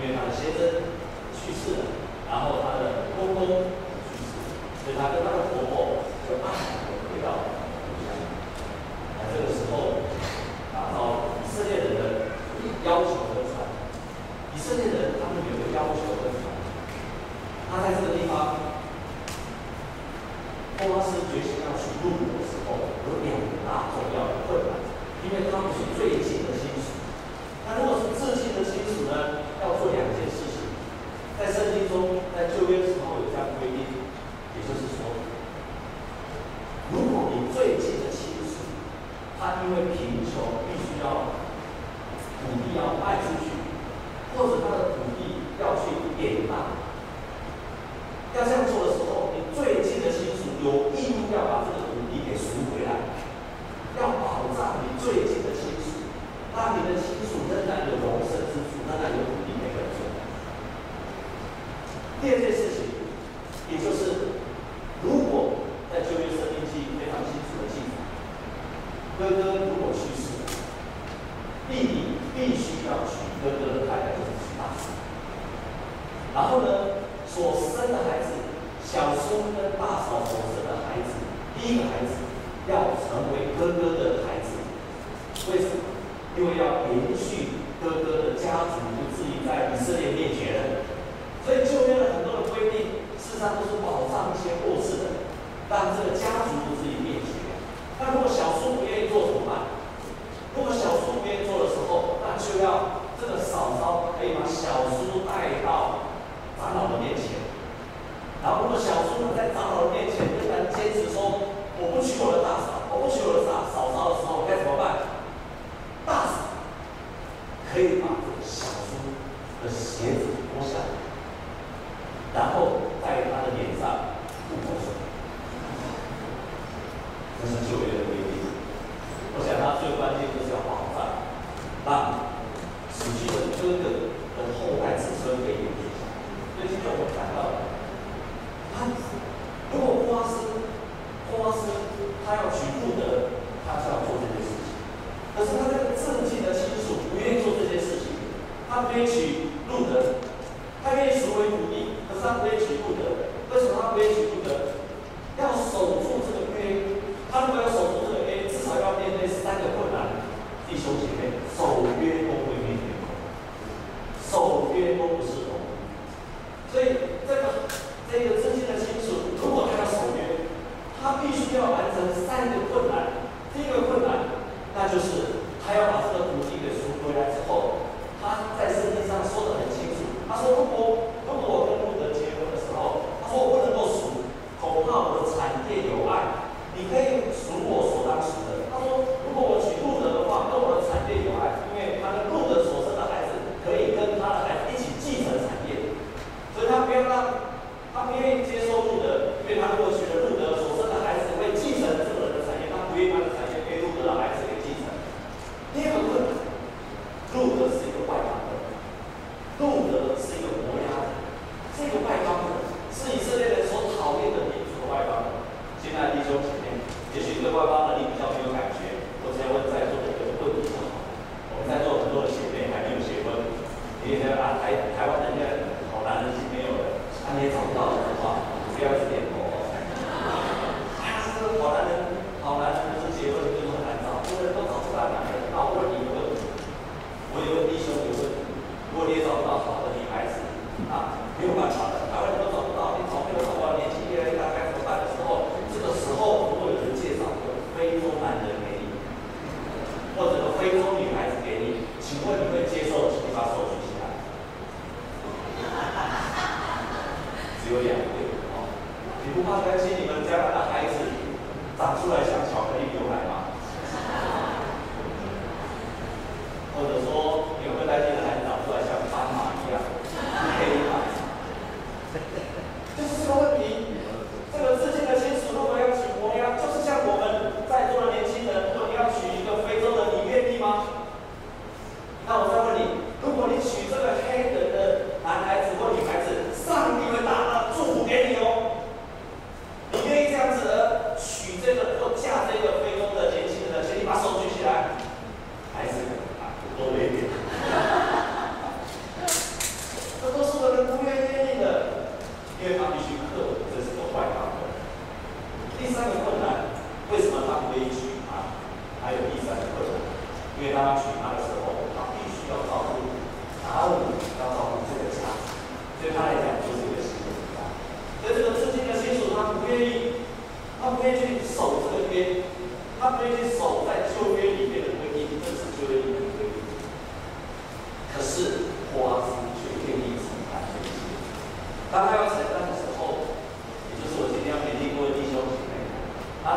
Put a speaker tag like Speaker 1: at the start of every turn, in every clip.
Speaker 1: 因为他的先生去世了，然后他的公公去世，所以他跟他的。也就是如果在旧约圣经记非常清楚的记载，哥哥如果去世，弟弟必须要娶哥哥的太太，然后呢，所生的孩子，小叔跟大嫂所生的孩子，第一个孩子要成为哥哥的孩子，为什么？因为要给。precisava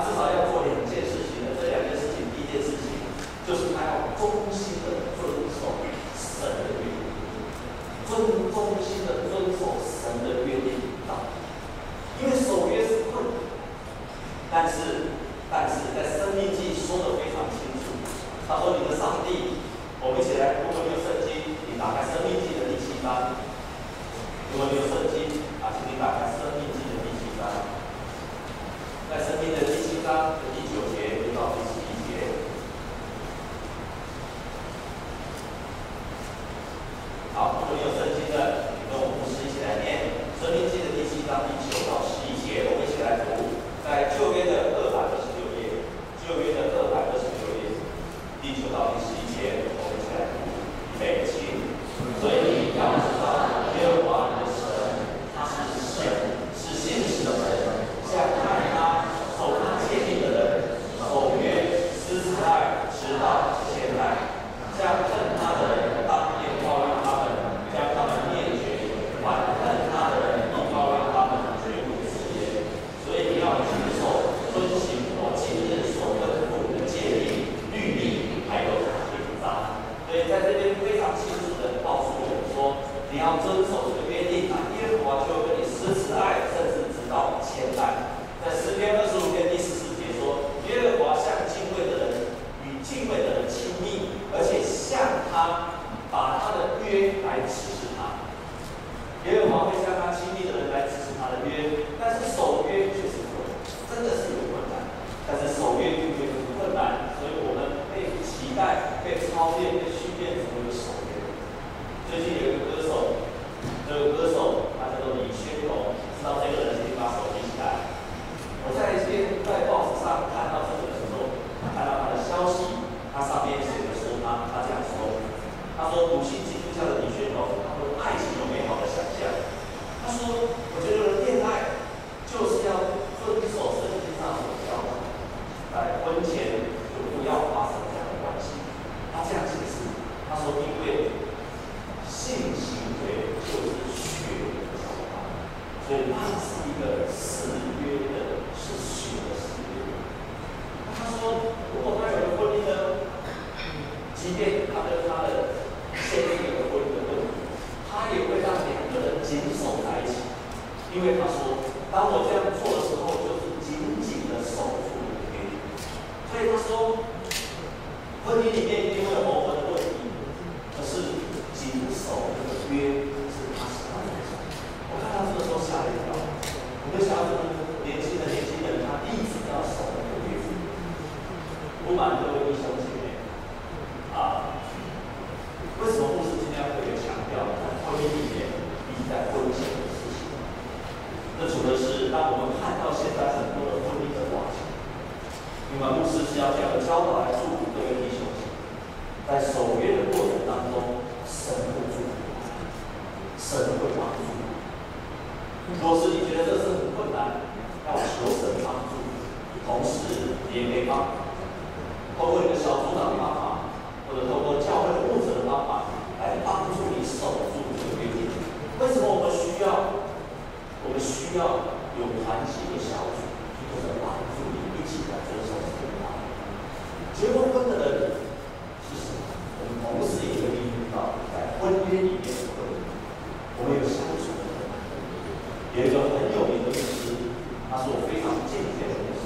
Speaker 1: 至少要做两件事情的，这两件事情，第一件事情就是他要忠心的遵守神的约，遵忠心的遵守神的约定，因为守约是困难，但是。北方是一个市若是你觉得这是很困难，要求神帮助，同时你也可以帮，通过你的小组长的方法，或者通过教会牧者的方法来帮助你守住这个约定。为什么我们需要？我们需要有团结的小组，或者帮助你一起来遵守这个结婚婚的人，其实我们同时也可以遇到在婚约里面的，我们有。有一个很有名的律师，他是我非常敬佩的律师，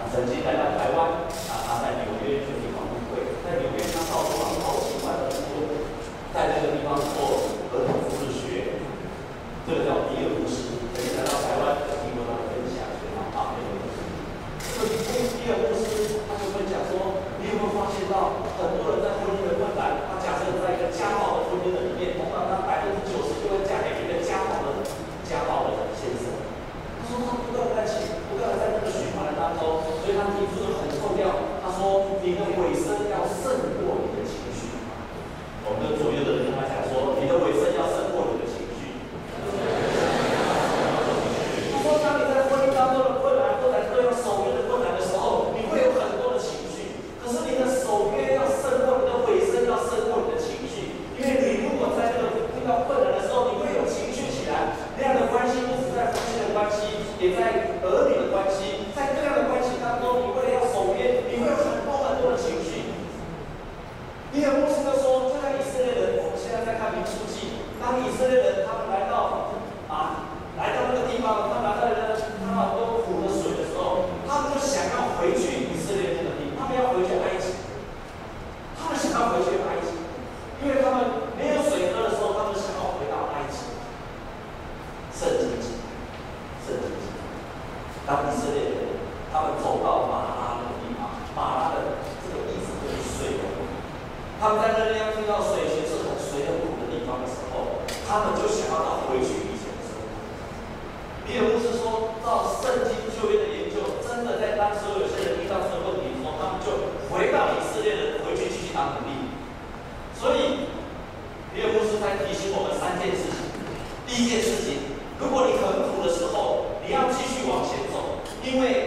Speaker 1: 他曾经来到台湾。到圣经就业的研究，真的在当时有些人遇到这个问题，说他们就回到以色列的，回去继续当奴隶。所以，约伯书在提醒我们三件事情：第一件事情，如果你很苦的时候，你要继续往前走，因为。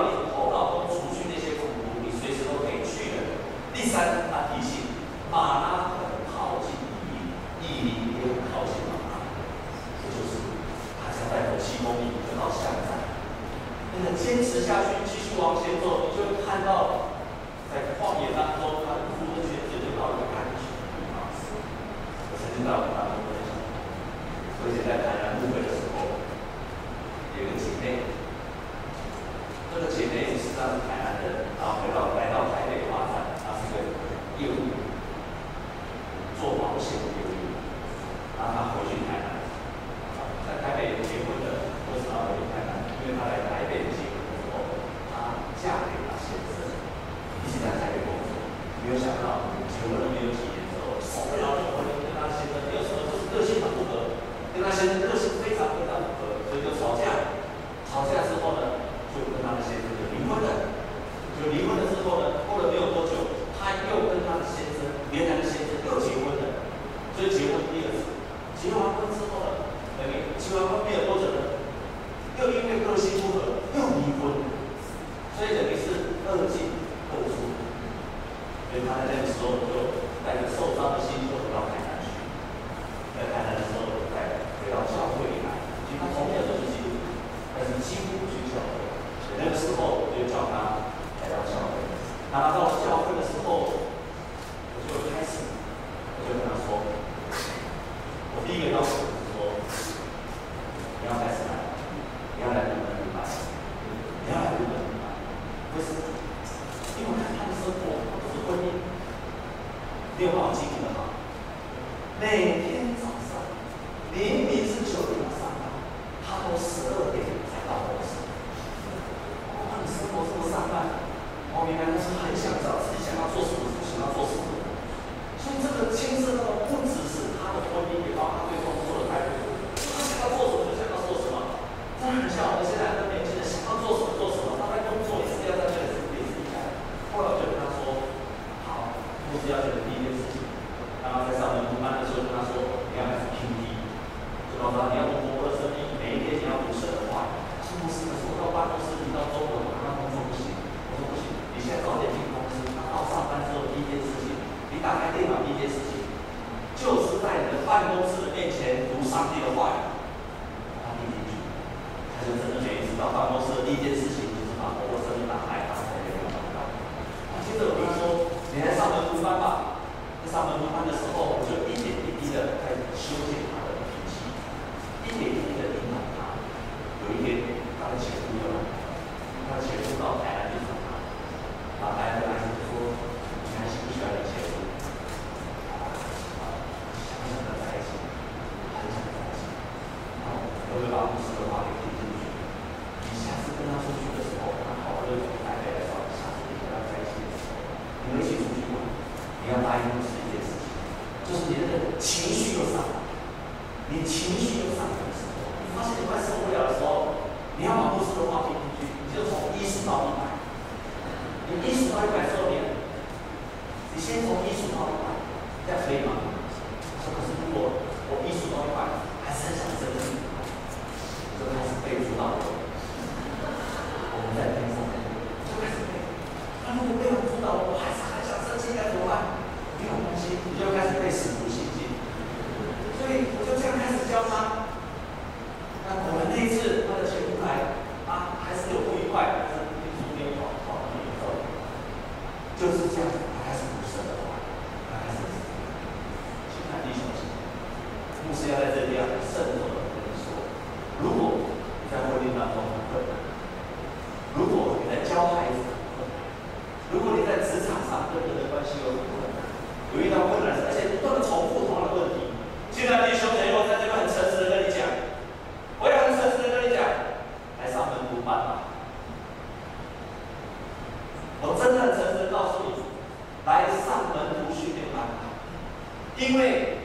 Speaker 1: 到你头脑。realizou social 先从一数到一
Speaker 2: 百，这样可以吗？他说可是如果我一数到一百还是很想生气，就开始背主导文。我们在天上就开始背，那如果背完主导文我还是很想生气，该怎么办？没有关系，你就开始背使徒信经。所以我就这样开始教他。那我们那一次他的前夫来。啊，还是有不愉快，但是听说没有好好的结果，就是这样，他开始不舍得了，他开始，亲爱的弟兄姊妹，牧师要在这里要慎重的跟你说，如果你在婚姻当中很困难，如果你在教孩子很困难，如果你在职场上跟人的关系有很困难，有遇到困难，而且不断的重复同样的问题，亲爱的弟兄姊妹，我在这边很诚实的跟你讲，我也很诚实的跟你讲。来上门徒班吧！我真的很诚实的告诉你，来上门徒训练班吧，因为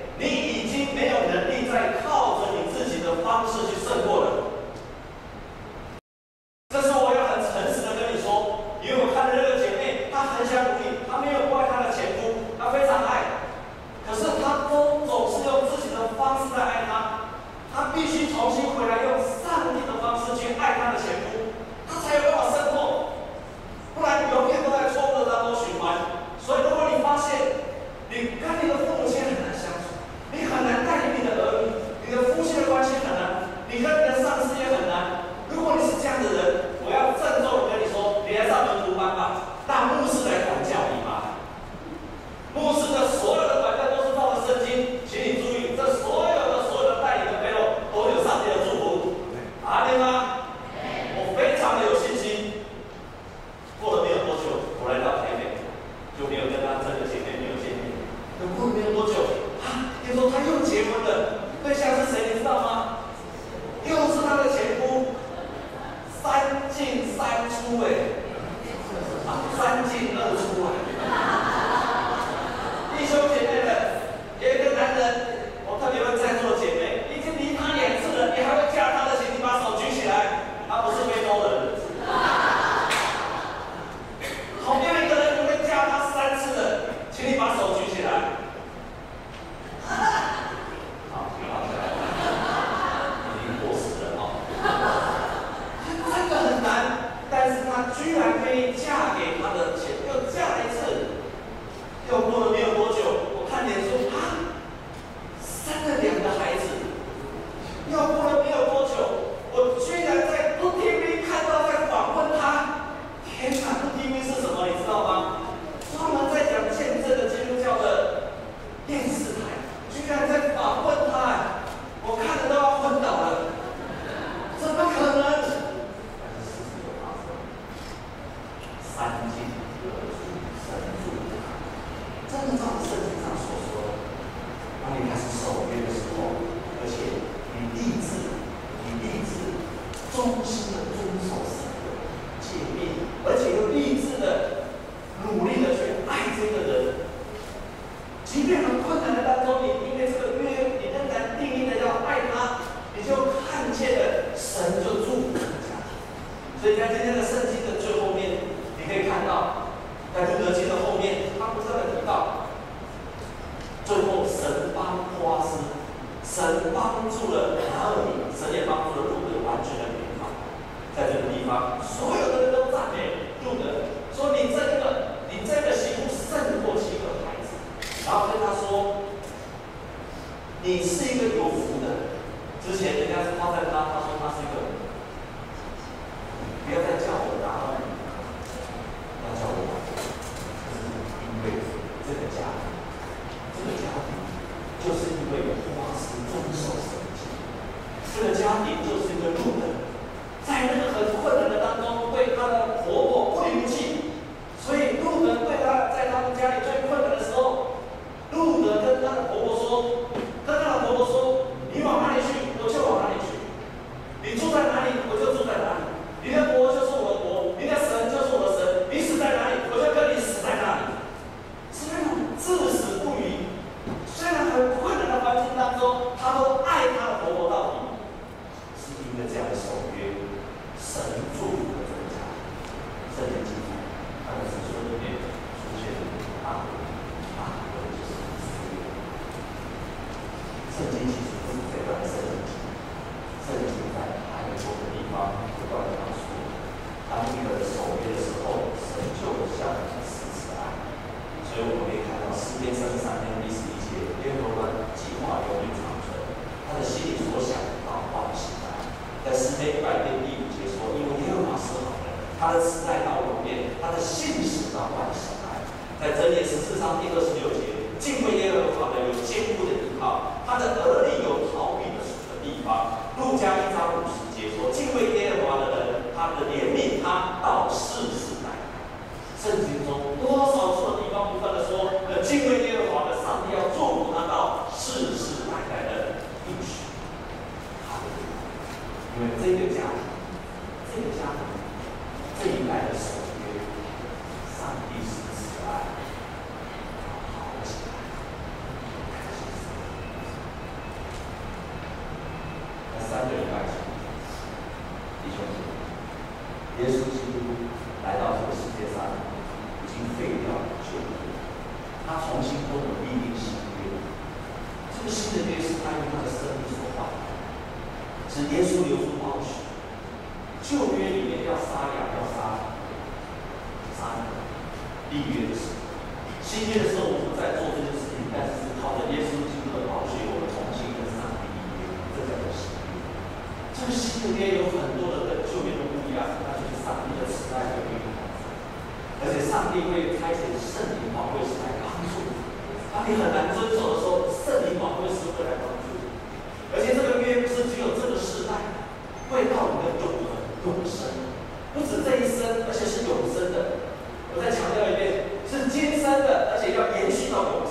Speaker 2: 而且上帝会开遣圣灵保惠师来帮助你。当你很难遵守的时候，圣灵保惠师会来帮助你。而且这个约不是只有这个时代，会到你的永恒永生，不止这一生，而且是永生的。我再强调一遍，是今生的，而且要延续到永。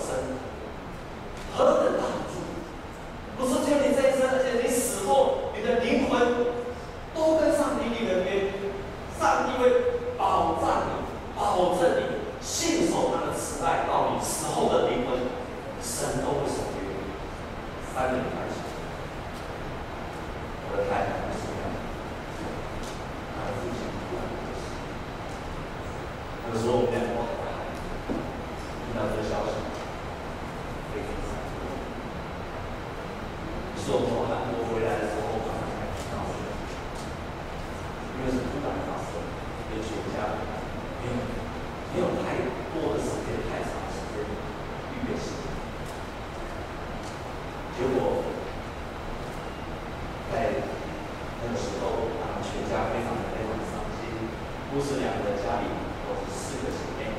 Speaker 2: 那时候他们全家非常的非常的伤心不是两个家里都是四个姐妹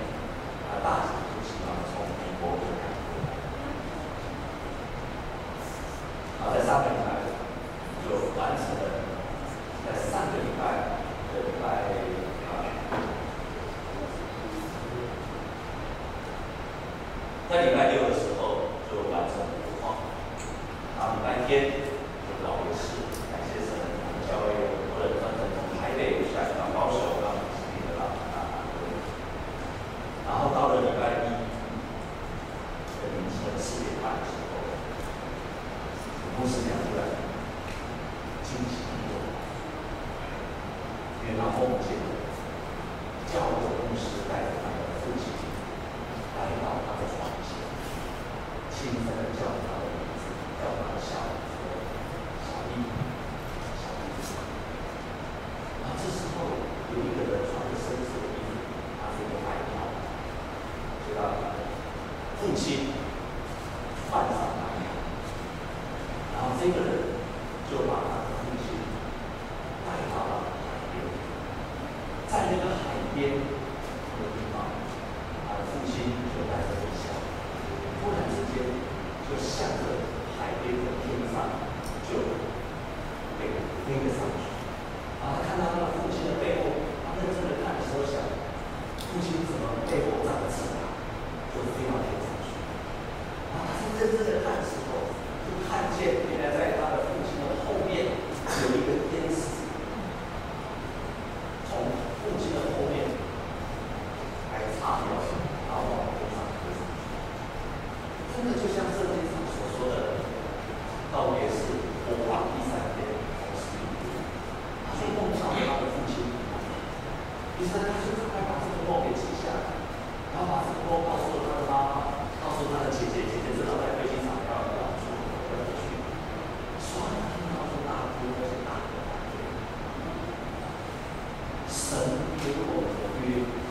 Speaker 2: 啊大姐父亲 you.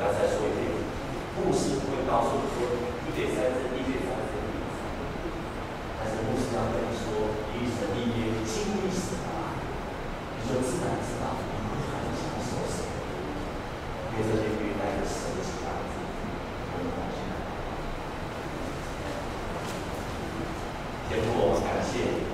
Speaker 2: 要
Speaker 1: 再说一遍，牧师不会告诉你说一点三分，一点三分，但是牧师要跟你说，与神立约，经历什么，你就自然知道你会很享受神，因为这些约带着神的心。天父，我们感谢你。